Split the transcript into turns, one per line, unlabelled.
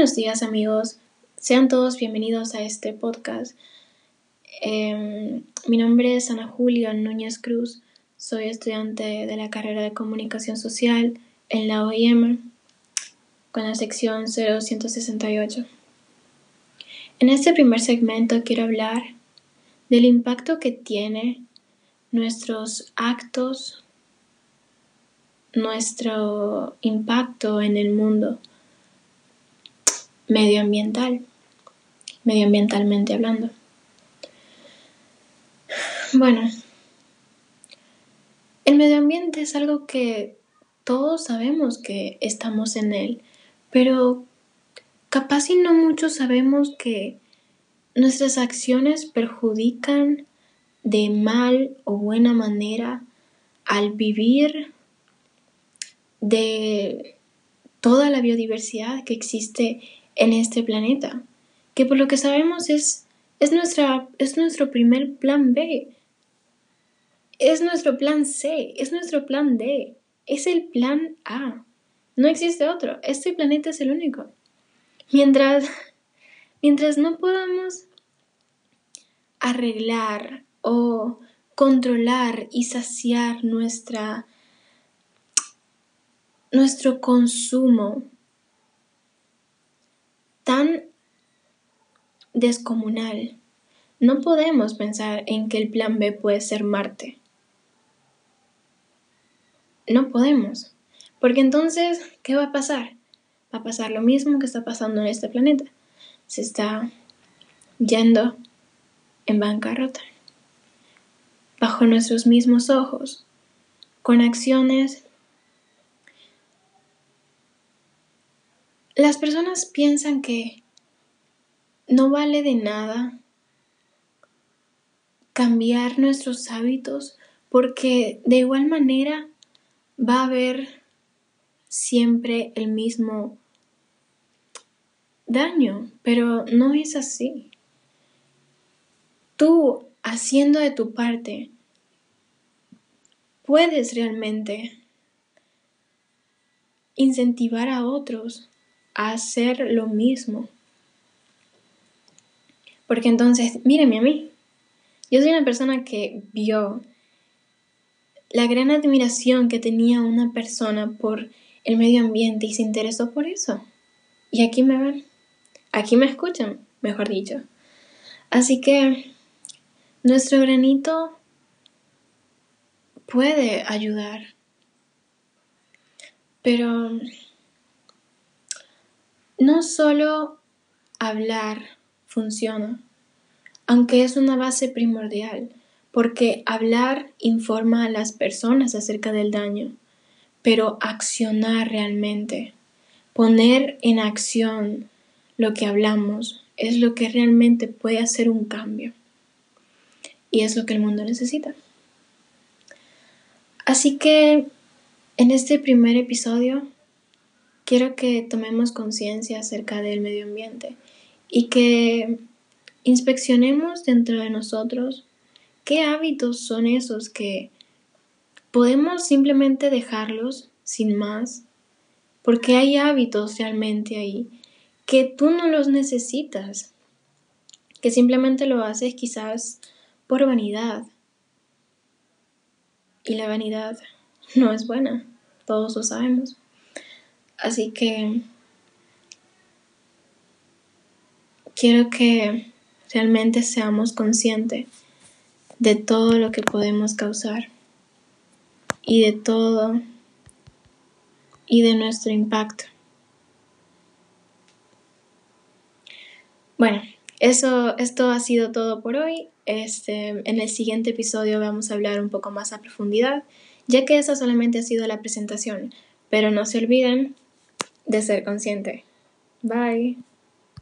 Buenos días amigos, sean todos bienvenidos a este podcast. Em, mi nombre es Ana Julia Núñez Cruz, soy estudiante de la carrera de Comunicación Social en la OIM con la sección 0168. En este primer segmento quiero hablar del impacto que tiene nuestros actos, nuestro impacto en el mundo medioambiental, medioambientalmente hablando. Bueno, el medio ambiente es algo que todos sabemos que estamos en él, pero capaz y no muchos sabemos que nuestras acciones perjudican de mal o buena manera al vivir de toda la biodiversidad que existe en este planeta, que por lo que sabemos es, es, nuestra, es nuestro primer plan B, es nuestro plan C, es nuestro plan D, es el plan A. No existe otro, este planeta es el único. Mientras, mientras no podamos arreglar o controlar y saciar nuestra, nuestro consumo tan descomunal, no podemos pensar en que el plan B puede ser Marte. No podemos. Porque entonces, ¿qué va a pasar? Va a pasar lo mismo que está pasando en este planeta. Se está yendo en bancarrota. Bajo nuestros mismos ojos. Con acciones Las personas piensan que no vale de nada cambiar nuestros hábitos porque de igual manera va a haber siempre el mismo daño, pero no es así. Tú, haciendo de tu parte, puedes realmente incentivar a otros hacer lo mismo. Porque entonces, mírenme a mí. Yo soy una persona que vio la gran admiración que tenía una persona por el medio ambiente y se interesó por eso. Y aquí me ven. Aquí me escuchan, mejor dicho. Así que nuestro granito puede ayudar. Pero no solo hablar funciona, aunque es una base primordial, porque hablar informa a las personas acerca del daño, pero accionar realmente, poner en acción lo que hablamos, es lo que realmente puede hacer un cambio. Y es lo que el mundo necesita. Así que en este primer episodio quiero que tomemos conciencia acerca del medio ambiente y que inspeccionemos dentro de nosotros qué hábitos son esos que podemos simplemente dejarlos sin más, porque hay hábitos realmente ahí que tú no los necesitas, que simplemente lo haces quizás por vanidad. Y la vanidad no es buena, todos lo sabemos. Así que quiero que realmente seamos conscientes de todo lo que podemos causar y de todo y de nuestro impacto. Bueno, eso, esto ha sido todo por hoy. Este, en el siguiente episodio vamos a hablar un poco más a profundidad, ya que esa solamente ha sido la presentación. Pero no se olviden de ser consciente. Bye.